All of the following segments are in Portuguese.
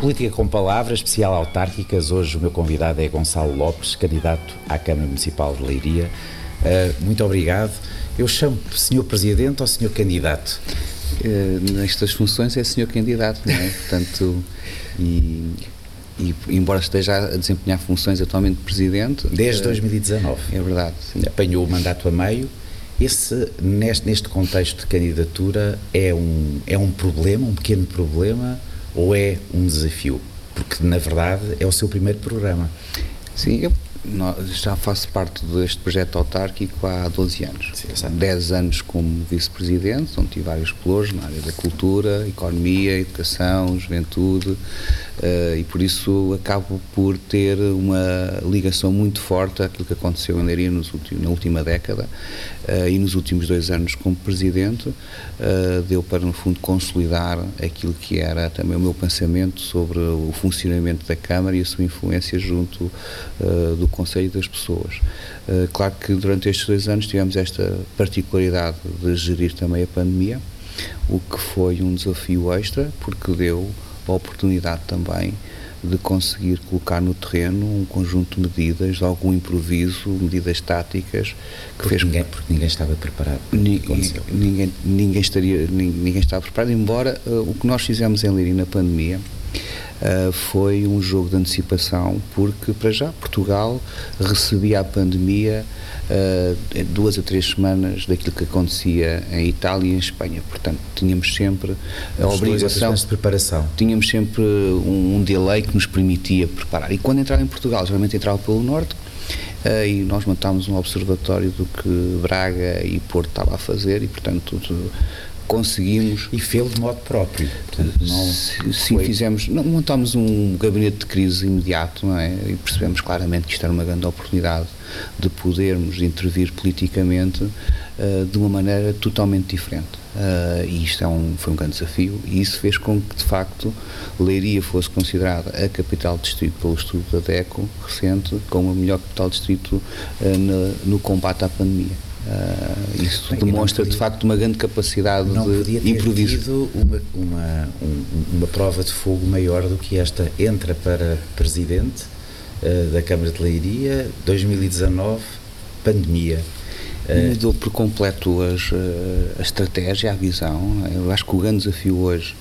Política com Palavras, especial autárquicas. Hoje o meu convidado é Gonçalo Lopes, candidato à Câmara Municipal de Leiria. Uh, muito obrigado. Eu chamo Senhor Presidente ou Senhor Candidato? Uh, nestas funções é Senhor Candidato, não é? Portanto, e, e, embora esteja a desempenhar funções atualmente de Presidente... Desde uh, 2019. É verdade. Sim. Apanhou o mandato a meio. Esse, neste, neste contexto de candidatura, é um, é um problema, um pequeno problema, ou é um desafio? Porque, na verdade, é o seu primeiro programa. Sim, eu já faço parte deste projeto autárquico há 12 anos. Sim, 10 anos como vice-presidente, onde tive vários pelouros na área da cultura, economia, educação, juventude, uh, e por isso acabo por ter uma ligação muito forte àquilo que aconteceu em Leiria na última década uh, e nos últimos dois anos como presidente, uh, deu para, no fundo, consolidar aquilo que era também o meu pensamento sobre o funcionamento da Câmara e a sua influência junto do Conselho das pessoas. claro que durante estes dois anos tivemos esta particularidade de gerir também a pandemia, o que foi um desafio extra, porque deu a oportunidade também de conseguir colocar no terreno um conjunto de medidas, algum improviso, medidas táticas que porque fez ninguém, porque ninguém estava preparado. ninguém, ninguém estaria, ninguém estava preparado, embora uh, o que nós fizemos em Liria na pandemia uh, foi um jogo de antecipação, porque para já Portugal recebia a pandemia uh, duas a três semanas daquilo que acontecia em Itália e em Espanha. Portanto, tínhamos sempre a Os obrigação de preparação. Tínhamos sempre um, um delay que nos permitia preparar. E quando entrava em Portugal, geralmente entrava pelo norte, Uh, e nós montámos um observatório do que Braga e Porto estavam a fazer e portanto conseguimos. E fez de modo próprio. Portanto, não sim, fizemos. Não, montámos um gabinete de crise imediato, não é? E percebemos claramente que isto era uma grande oportunidade de podermos intervir politicamente uh, de uma maneira totalmente diferente. Uh, e isto é um, foi um grande desafio e isso fez com que, de facto, Leiria fosse considerada a capital distrito pelo estudo da DECO recente como a melhor capital distrito uh, no, no combate à pandemia. Uh, isso Bem, demonstra podia, de facto uma grande capacidade não de podia ter improviso. Tido uma, uma, um, uma prova de fogo maior do que esta. Entra para presidente uh, da Câmara de Leiria, 2019, pandemia. Mudou por completo as, eh, a estratégia, a visão. É? Eu acho que o grande desafio hoje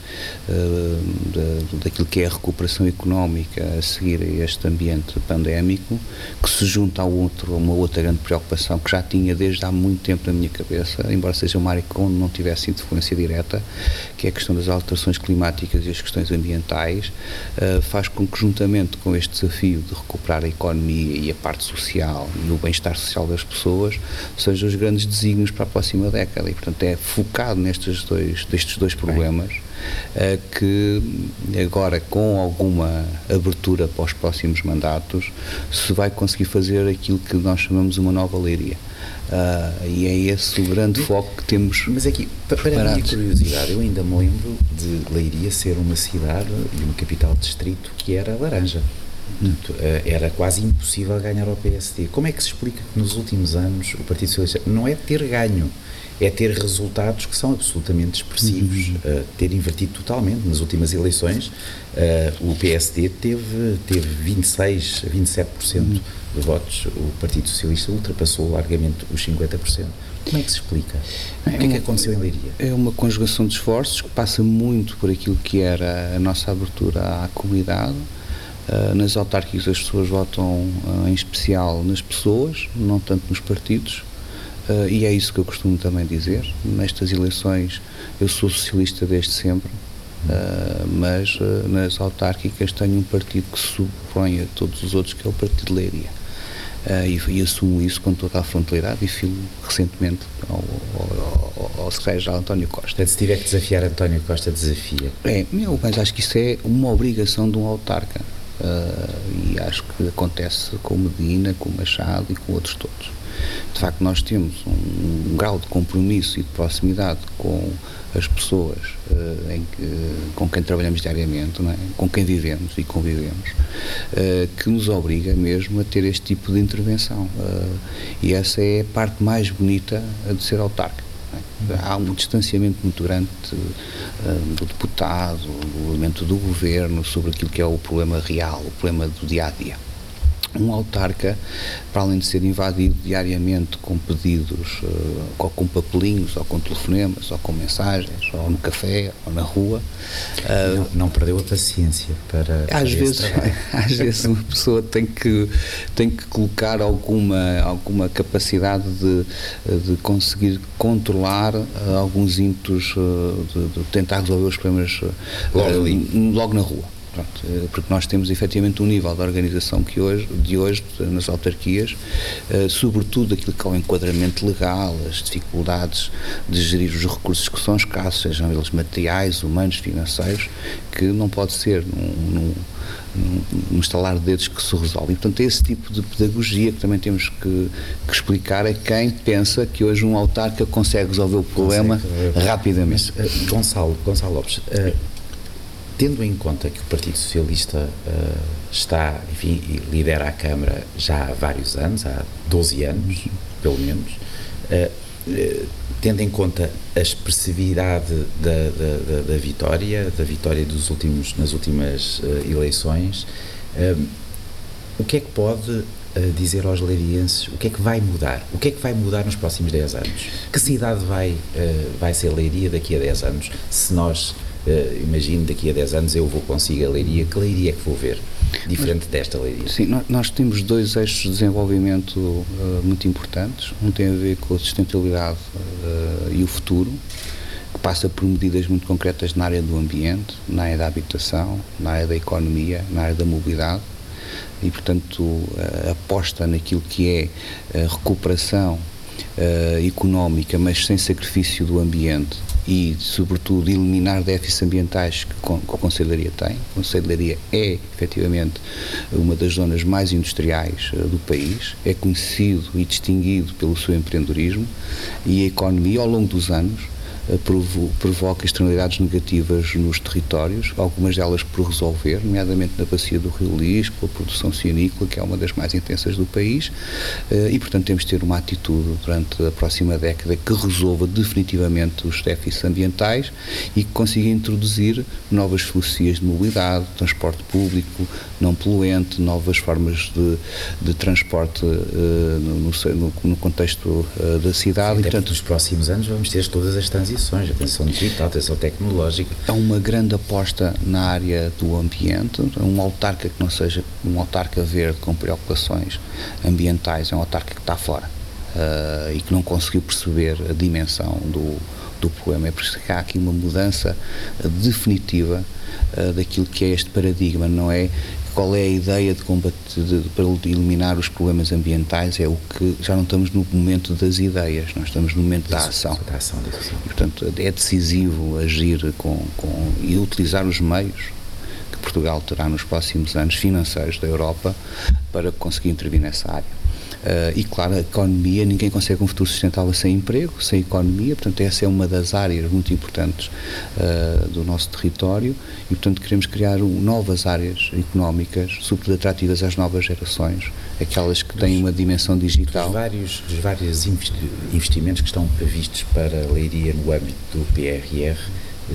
da, daquilo que é a recuperação económica a seguir a este ambiente pandémico, que se junta a, outro, a uma outra grande preocupação que já tinha desde há muito tempo na minha cabeça, embora seja uma área que não tivesse influência direta, que é a questão das alterações climáticas e as questões ambientais, uh, faz com que, juntamente com este desafio de recuperar a economia e a parte social e o bem-estar social das pessoas, seja os grandes desígnios para a próxima década e, portanto, é focado nestes dois, destes dois problemas uh, que agora, com alguma abertura para os próximos mandatos, se vai conseguir fazer aquilo que nós chamamos uma nova leiria. Uh, e é esse o grande foco que temos. Mas aqui, para a minha curiosidade, eu ainda me lembro de Leiria ser uma cidade e uma capital distrito que era laranja. Eh, era quase impossível ganhar ao PSD. Como é que se explica que nos últimos anos o Partido Socialista não é ter ganho, é ter resultados que são absolutamente expressivos, uhum. uh, ter invertido totalmente. Nas últimas eleições, uh, o PSD teve, teve 26, 27% uhum. de votos, o Partido Socialista ultrapassou largamente os 50%. Como é que se explica? O que é, que aconteceu em Leiria? É uma conjugação de esforços que passa muito por aquilo que era a nossa abertura à comunidade, Uh, nas autárquicas as pessoas votam uh, em especial nas pessoas, não tanto nos partidos, uh, e é isso que eu costumo também dizer. Nestas eleições eu sou socialista desde sempre, mas nas autárquicas tenho um partido que se supõe a todos os outros, que é o Partido de Leiria. E, e, assumo isso com toda a frontalidade e filo recentemente ao, ao, ao, ao secretário-geral António Costa. Se tiver que desafiar António Costa, desafia. É, mas acho que isso é uma obrigação de um autarca. Uh, e acho que acontece com Medina, com Machado e com outros todos. De facto, nós temos um, um grau de compromisso e de proximidade com as pessoas uh, em, uh, com quem trabalhamos diariamente, é? com quem vivemos e convivemos, que nos obriga mesmo a ter este tipo de intervenção. e essa é a parte mais bonita de ser autarca. É? Há um distanciamento muito grande uh, do deputado, do elemento do governo sobre aquilo que é o problema real, o problema do dia a dia um autarca, para além de ser invadido diariamente com pedidos, uh, ou com papelinhos, ou com telefonemas, ou com mensagens, ou no café, ou na rua. Uh, não, não, perdeu a paciência para. Às vezes, às vezes uma pessoa tem que, tem que colocar alguma, alguma capacidade de, de conseguir controlar uh, alguns ímpetos de, de, tentar resolver os problemas logo, logo na rua. Pronto, eh, porque nós temos efetivamente um nível de organização que hoje, de hoje nas autarquias, eh, sobretudo aquilo que é o enquadramento legal, as dificuldades de gerir os recursos que são escassos, sejam eles materiais, humanos, financeiros, que não pode ser num, num num estalar de dedos que se resolve. E, portanto, é esse tipo de pedagogia que também temos que, que explicar a quem pensa que hoje um autarca consegue resolver o problema consegue, rapidamente. Mas, uh, Gonçalo, Gonçalo Lopes, uh, tendo em conta que o Partido Socialista uh, está, enfim, e lidera a Câmara já há vários anos, há 12 anos, pelo menos, uh, uh, tendo em conta a expressividade da, da, da, da, vitória, da vitória dos últimos, nas últimas eleições, o que é que pode dizer aos leirienses o que é que vai mudar? O que é que vai mudar nos próximos 10 anos? Que cidade vai, vai ser Leiria daqui a 10 anos se nós uh, imagino daqui a 10 anos eu vou conseguir a leiria, que leiria é que vou ver? Diferente Mas, desta leiria. Sim, nós temos dois eixos de desenvolvimento uh, muito importantes. Um tem a ver com a sustentabilidade uh, e o futuro, que passa por medidas muito concretas na área do ambiente, na área da habitação, na área da economia, na área da mobilidade e, portanto, aposta naquilo que é a recuperação uh, económica, mas sem sacrifício do ambiente e, sobretudo, eliminar déficits ambientais que, que a Conselharia tem. A Conselharia é, efetivamente, uma das zonas mais industriais uh, do país, é conhecido e distinguido pelo seu empreendedorismo e a economia, ao longo dos anos, provoca externalidades negativas nos territórios, algumas delas por resolver, nomeadamente na bacia do Rio Lis, com a produção cianícola, que é uma das mais intensas do país, eh, e portanto temos de ter uma atitude durante a próxima década que resolva definitivamente os déficits ambientais e que consiga introduzir novas filosofias de mobilidade, transporte público, não poluente, novas formas de, de transporte uh, no, no, no, contexto da cidade. Sim, e, portanto, nos próximos anos vamos ter todas as transições, atenção digital, atenção tecnológica. Há uma grande aposta na área do ambiente, um autarca que não seja um autarca verde com preocupações ambientais, é um autarca que está fora uh, e que não conseguiu perceber a dimensão do, do problema. É por isso que há aqui uma mudança definitiva uh, daquilo que é este paradigma, não é qual é a ideia de combate de, para eliminar os problemas ambientais é o que já não estamos no momento das ideias, nós estamos no momento da ação. Da ação, da ação. E, portanto, é decisivo agir com, com, e utilizar os meios que Portugal terá nos próximos anos financeiros da Europa para conseguir intervir nessa área. Uh, e claro, a economia, ninguém consegue um futuro sustentável sem emprego, sem economia, portanto essa é uma das áreas muito importantes uh, do nosso território e portanto queremos criar novas áreas económicas super atrativas às novas gerações, aquelas que têm uma dimensão digital. Dos vários, dos vários investimentos que estão previstos para a Leiria no âmbito do PRR,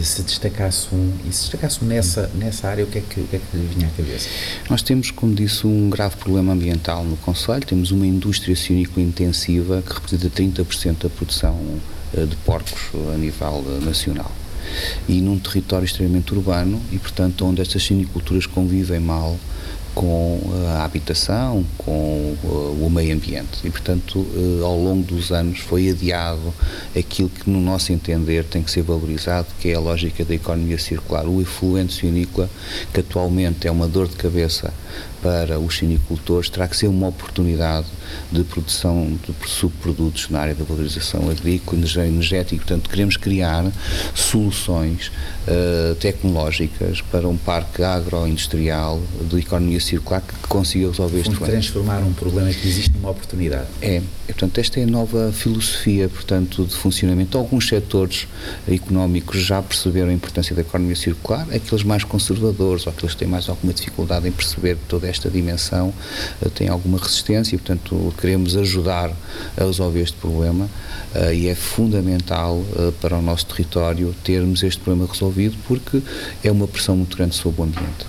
se destacasse um, e se destacasse um nessa, nessa área, o que, é que, o que é que lhe vinha à cabeça? Nós temos, como disse, um grave problema ambiental no Conselho, temos uma indústria cinícola intensiva que representa 30% da produção uh, de porcos a nível nacional. E num território extremamente urbano e, portanto, onde estas ciniculturas convivem mal com a habitação, com o meio ambiente. E, portanto, eh, ao longo dos anos foi adiado aquilo que, no nosso entender, tem que ser valorizado, que é a lógica da economia circular. O efluente cianícola, que atualmente é uma dor de cabeça para os cinicultores, terá que ser uma oportunidade de produção de subprodutos na área da valorização agrícola energética. Portanto, queremos criar soluções uh, tecnológicas para um parque agroindustrial de economia circular que consiga resolver este problema. transformar um problema que existe numa oportunidade. É, portanto, esta é a nova filosofia, portanto, de funcionamento. Alguns setores económicos já perceberam a importância da economia circular, aqueles mais conservadores ou aqueles que têm mais alguma dificuldade em perceber toda esta dimensão eh, têm alguma resistência e, portanto, queremos ajudar a resolver este problema uh, e é fundamental uh, para o nosso território termos este problema resolvido porque é uma pressão muito grande sobre o ambiente.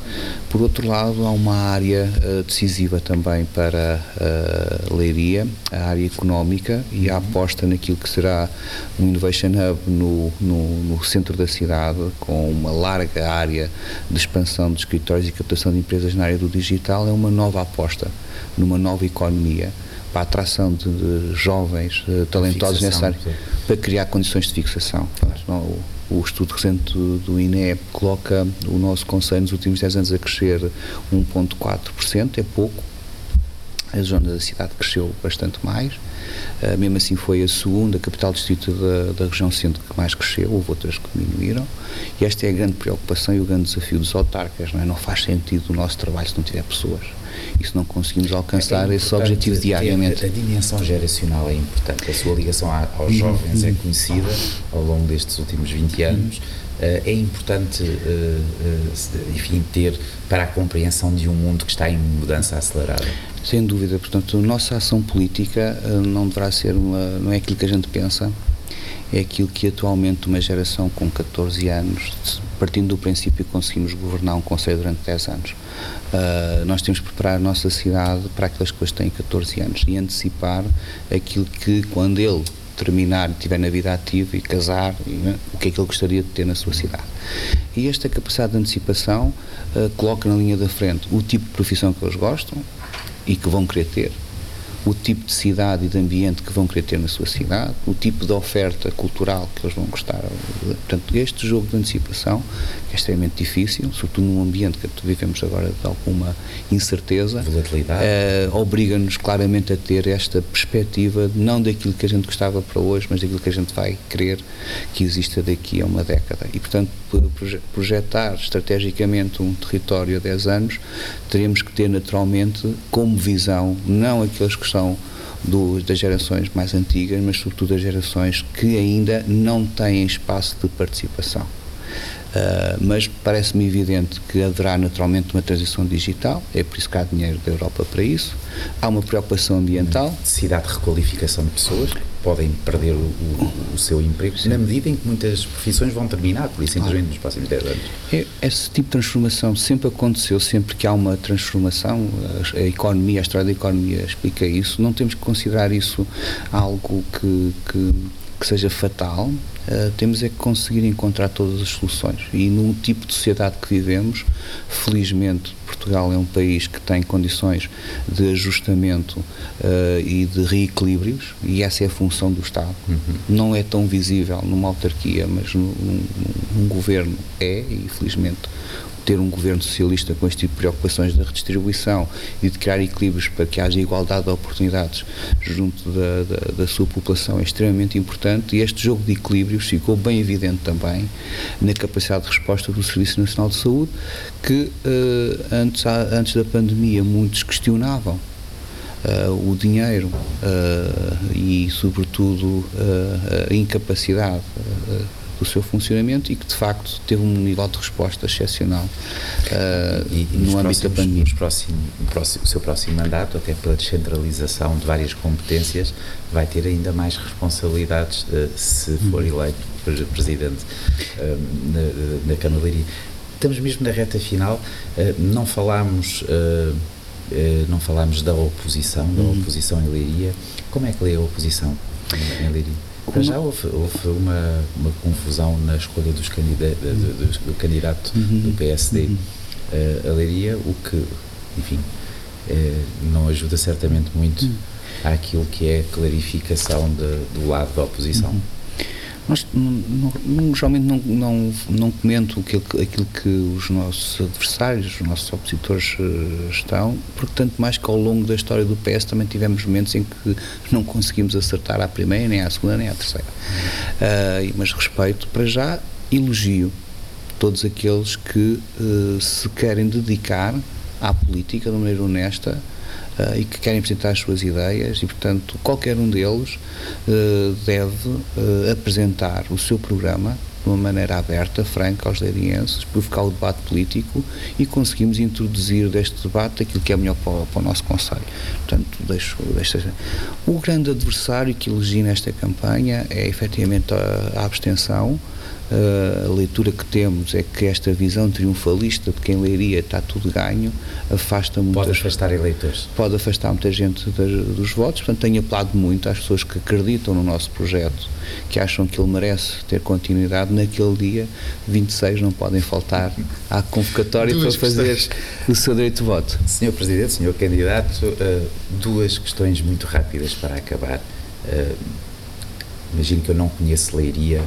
Por outro lado, há uma área uh, decisiva também para a Leiria, a área económica e a aposta naquilo que será um Innovation Hub no, no, no centro da cidade, com uma larga área de expansão de escritórios e captação de empresas na área do digital, é uma nova aposta numa nova economia para a atração de, de jovens uh, talentosos necessários para criar condições de fixação. Claro. O, estudo recente do, INE coloca o nosso Conselho nos últimos 10 anos a crescer 1,4%, é pouco. A zona da cidade cresceu bastante mais. Uh, mesmo assim, foi a segunda capital distrito da, da região centro que mais cresceu, houve outras que diminuíram. E esta é a grande preocupação e o grande desafio dos autarcas. Não, é? não faz sentido o nosso trabalho se não tiver pessoas e se não conseguimos alcançar é esses objetivos diariamente. A, a, dimensão geracional é importante, a sua ligação a, aos uhum. jovens é conhecida ao longo destes últimos 20 anos. Uh, é importante, uh, uh, enfim, ter para a compreensão de um mundo que está em mudança acelerada. Sem dúvida, portanto, a nossa ação política não deverá ser uma, não é aquilo que a gente pensa, é aquilo que atualmente uma geração com 14 anos, partindo do princípio que conseguimos governar um Conselho durante 10 anos, uh, nós temos que preparar a nossa cidade para aquelas que têm 14 anos e antecipar aquilo que, quando ele terminar estiver na vida ativa e casar, e, né, o que é que ele gostaria de ter na sua cidade. E esta capacidade de antecipação uh, coloca na linha da frente o tipo de profissão que eles gostam e que vão querer ter o tipo de cidade e de ambiente que vão querer ter na sua cidade, o tipo de oferta cultural que eles vão gostar. Portanto, este jogo de antecipação, que é extremamente difícil, sobretudo num ambiente que vivemos agora de alguma incerteza, eh, obriga-nos claramente a ter esta perspectiva, não daquilo que a gente gostava para hoje, mas daquilo que a gente vai querer que exista daqui a uma década. E, portanto, projetar estrategicamente um território a 10 anos, teremos que ter naturalmente como visão, não aqueles que são do, das gerações mais antigas, mas sobretudo das gerações que ainda não têm espaço de participação. Uh, mas parece-me evidente que haverá naturalmente uma transição digital, é por isso que há dinheiro da Europa para isso. Há uma preocupação ambiental. Necessidade de requalificação de pessoas que podem perder o, o, o seu emprego, Sim. na medida em que muitas profissões vão terminar, por isso, simplesmente, nos próximos 10 anos. É, esse tipo de transformação sempre aconteceu, sempre que há uma transformação, a, a economia, a história da economia explica isso, não temos que considerar isso algo que, que que seja fatal, uh, temos é que conseguir encontrar todas as soluções. E no tipo de sociedade que vivemos, felizmente Portugal é um país que tem condições de ajustamento uh, e de reequilíbrios, e essa é a função do Estado. Uhum. Não é tão visível numa autarquia, mas num, num, governo é, e felizmente ter um governo socialista com este tipo de preocupações da redistribuição e de criar equilíbrios para que haja igualdade de oportunidades junto da, da, da sua população é extremamente importante e este jogo de equilíbrios ficou bem evidente também na capacidade de resposta do Serviço Nacional de Saúde, que uh, antes, antes da pandemia muitos questionavam Uh, o dinheiro uh, e, sobretudo, uh, a incapacidade do seu funcionamento e que de facto teve um nível de resposta excepcional uh, e, e no âmbito próximos, da pandemia. Nos próximo, próximo, o seu próximo mandato, até pela descentralização de várias competências, vai ter ainda mais responsabilidades se for uhum. eleito presidente uh, na, na Câmara Leiria. Estamos mesmo na reta final, não falámos não falámos da oposição, da uhum. oposição em Leiria. Como é que lê a oposição em Leiria? Para já houve, houve uma, uma, confusão na escolha dos candida do, do, do, candidato uhum. do PSD uhum. uh, a Leiria, o que, enfim, uh, não ajuda certamente muito uhum. àquilo que é a clarificação de, do lado da oposição. Uhum. Nós não, não, geralmente não, não, não comento aquilo, aquilo que os nossos adversários, os nossos opositores uh, estão, porque tanto mais que ao longo da história do PS também tivemos momentos em que não conseguimos acertar à primeira, nem à segunda, nem à terceira. Uh, mas respeito, para já, elogio todos aqueles que uh, se querem dedicar à política de maneira honesta uh, e que querem apresentar as suas ideias e, portanto, qualquer um deles uh, deve uh, apresentar o seu programa de uma maneira aberta, franca aos leirienses, provocar o debate político e conseguimos introduzir deste debate aquilo que é melhor para o, para o nosso Conselho. Portanto, deixo, deixo, o grande adversário que elegi nesta campanha é efetivamente a, a abstenção, Uh, a leitura que temos é que esta visão triunfalista de quem leiria está tudo ganho afasta muitas, pode afastar eleitores. pode afastar muita gente das, dos votos portanto tenho apelado muito às pessoas que acreditam no nosso projeto que acham que ele merece ter continuidade. Naquele dia 26 não podem faltar à convocatória para fazer o seu direito de voto. Senhor Presidente, Senhor Candidato uh, duas questões muito rápidas para acabar. Uh, imagino que eu não conheço Leiria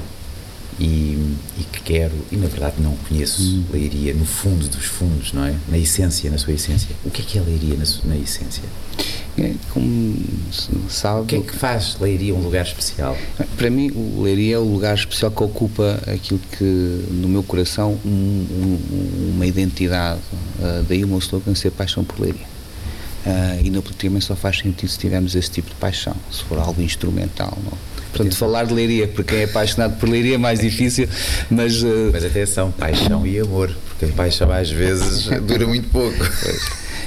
e, e, que quero, e na verdade não conheço hum. Leiria no fundo dos fundos, não é? Na essência, na sua essência. O que é que é Leiria na, na essência? É, como sabe. O que é que faz Leiria um lugar especial? Para mim, o Leiria é o lugar especial que ocupa aquilo que, no meu coração, um, um, uma identidade. Uh, daí o meu slogan ser paixão por Leiria. Uh, e na política só faz sentido se tivermos esse tipo de paixão, se for algo instrumental. Não? Portanto, falar de leiria, porque quem é apaixonado por leiria é mais difícil, mas. Uh... Mas atenção, paixão e amor, porque a paixão às vezes dura muito pouco.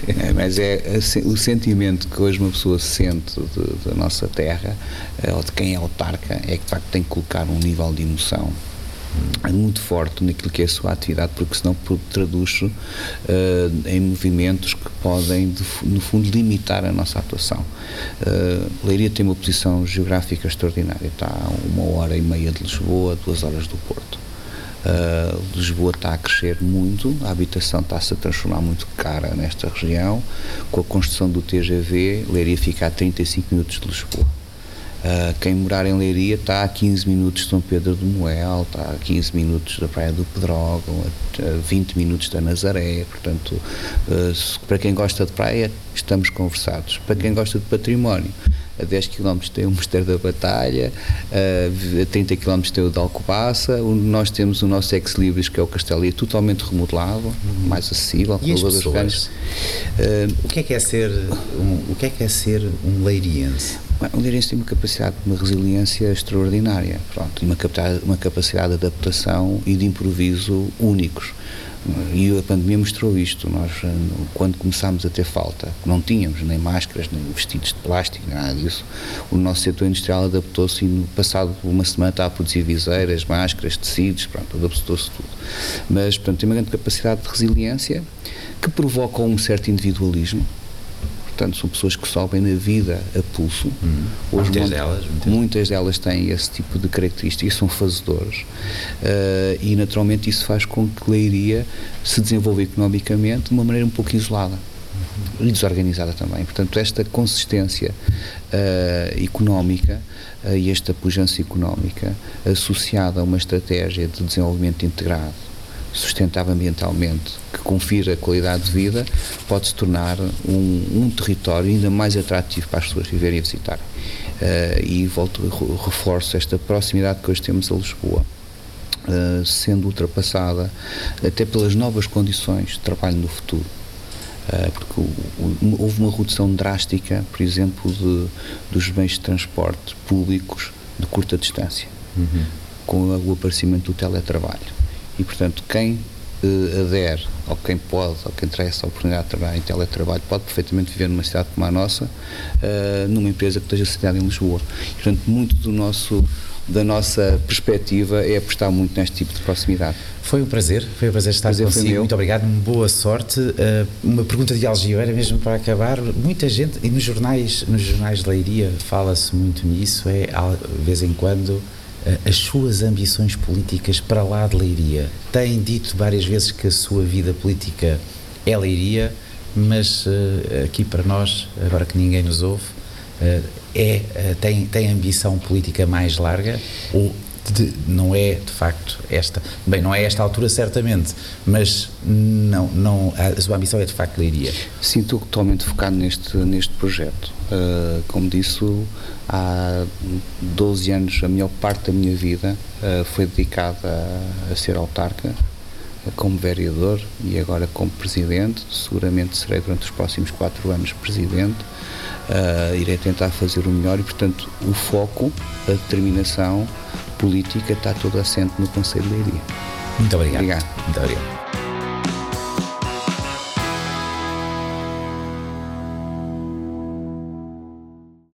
É, mas é o sentimento que hoje uma pessoa sente da nossa terra, eh, ou de quem é autarca, é que de facto tem que colocar um nível de emoção muito forte naquilo que é a sua atividade, porque senão traduz uh, em movimentos que podem, de, no fundo, limitar a nossa atuação. Uh, Leiria tem uma posição geográfica extraordinária, está a uma hora e meia de Lisboa, duas horas do Porto. Uh, Lisboa está a crescer muito, a habitação está-se a transformar muito cara nesta região. Com a construção do TGV, Leiria fica a 35 minutos de Lisboa. Uh, quem morar em Leiria está a 15 minutos de São Pedro do Moel, está a 15 minutos da Praia do Pedrógão, a 20 minutos da Nazaré. Portanto, uh, para quem gosta de praia, estamos conversados. Para quem gosta de património, a 10 km tem o Mosteiro da Batalha, a 30 km tem o de Alcobaça, nós temos o nosso ex-libris, que é o Castelo, e é totalmente remodelado, uhum. mais acessível. E as pessoas? Uh, o que é que é ser um, o que é que é ser um leiriense? O Leirense tem uma capacidade, uma resiliência extraordinária, pronto, uma uma capacidade de adaptação e de improviso únicos. E a pandemia mostrou isto. Nós, quando começámos a ter falta, não tínhamos nem máscaras, nem vestidos de plástico, nada disso, o nosso setor industrial adaptou-se e, no passado uma semana, está a produzir viseiras, máscaras, tecidos, pronto, adaptou-se tudo. Mas, portanto, tem uma grande capacidade de resiliência que provoca um certo individualismo portanto são pessoas que sobem na vida a pulso. Hum. muitas, delas, muitas. muitas delas têm esse tipo de características, são fazedores uh, e naturalmente isso faz com que Leiria se desenvolva economicamente de uma maneira um pouco isolada uhum. e desorganizada também. Portanto, esta consistência uh, económica uh, e esta pujança económica associada a uma estratégia de desenvolvimento integrado sustentável ambientalmente, confira qualidade de vida, pode se tornar um, um território ainda mais atrativo para as pessoas viverem e visitarem. Uh, e volto, reforço esta proximidade que hoje temos a Lisboa. Uh, sendo ultrapassada até pelas novas condições de trabalho no futuro. Uh, porque houve uma redução drástica, por exemplo, de, dos bens de transporte públicos de curta distância, uhum. com o aparecimento do teletrabalho e, portanto, quem uh, adere, ou quem pode, ou quem traz essa oportunidade de trabalhar em teletrabalho, pode perfeitamente viver numa cidade como a nossa, uh, numa empresa que esteja sediada em Lisboa. E, portanto, muito do nosso da nossa perspectiva é apostar muito neste tipo de proximidade. Foi um prazer, foi um prazer estar prazer consigo. Muito obrigado, boa sorte. Uh, uma pergunta de Algibeira mesmo para acabar. Muita gente, e nos jornais, nos jornais de Leiria fala-se muito nisso, é de vez em quando as suas ambições políticas para lá de Leiria. Tem dito várias vezes que a sua vida política é Leiria, mas uh, aqui para nós, agora que ninguém nos ouve, uh, é, tem, tem ambição política mais larga ou de, não é de facto esta, bem, não é esta altura certamente, mas não, não, a sua ambição é de facto Leiria. Sinto totalmente focado neste, neste projeto. Uh, como disse, há 12 anos, a maior parte da minha vida uh, foi dedicada a, a, ser autarca, como vereador e agora como presidente. Seguramente serei durante os próximos quatro anos presidente. Uh, irei tentar fazer o melhor e, portanto, o foco, a determinação política está toda assente no Conselho de Leiria. Muito obrigado. obrigado. Muito obrigado.